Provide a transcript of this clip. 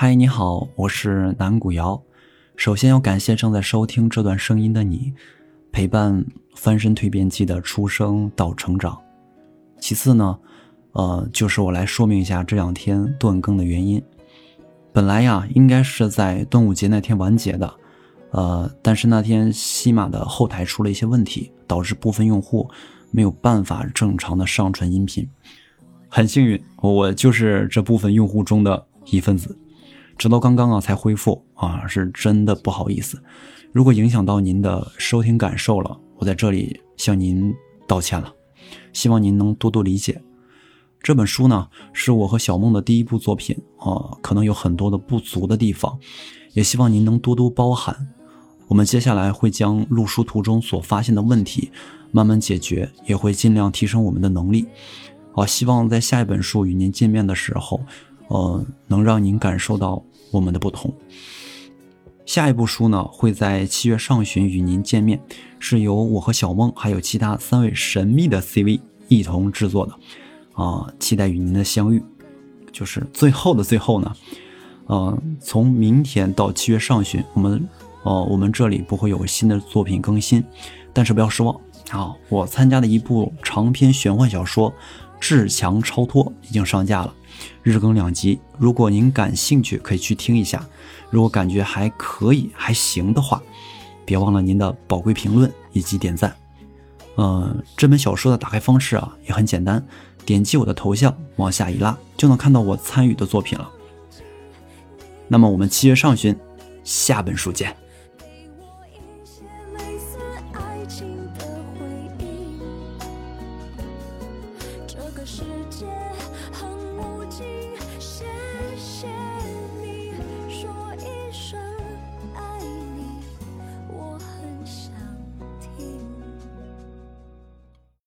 嗨，你好，我是南古瑶。首先要感谢正在收听这段声音的你，陪伴翻身蜕变记的出生到成长。其次呢，呃，就是我来说明一下这两天断更的原因。本来呀，应该是在端午节那天完结的，呃，但是那天西马的后台出了一些问题，导致部分用户没有办法正常的上传音频。很幸运，我就是这部分用户中的一份子。直到刚刚啊才恢复啊，是真的不好意思。如果影响到您的收听感受了，我在这里向您道歉了。希望您能多多理解。这本书呢是我和小梦的第一部作品啊，可能有很多的不足的地方，也希望您能多多包涵。我们接下来会将录书途中所发现的问题慢慢解决，也会尽量提升我们的能力。好，希望在下一本书与您见面的时候。呃，能让您感受到我们的不同。下一部书呢，会在七月上旬与您见面，是由我和小梦还有其他三位神秘的 CV 一同制作的，啊，期待与您的相遇。就是最后的最后呢，呃，从明天到七月上旬，我们，哦，我们这里不会有新的作品更新，但是不要失望啊，我参加的一部长篇玄幻小说《至强超脱》已经上架了。日更两集，如果您感兴趣，可以去听一下。如果感觉还可以、还行的话，别忘了您的宝贵评论以及点赞。嗯，这本小说的打开方式啊也很简单，点击我的头像往下一拉，就能看到我参与的作品了。那么我们七月上旬下本书见。世界。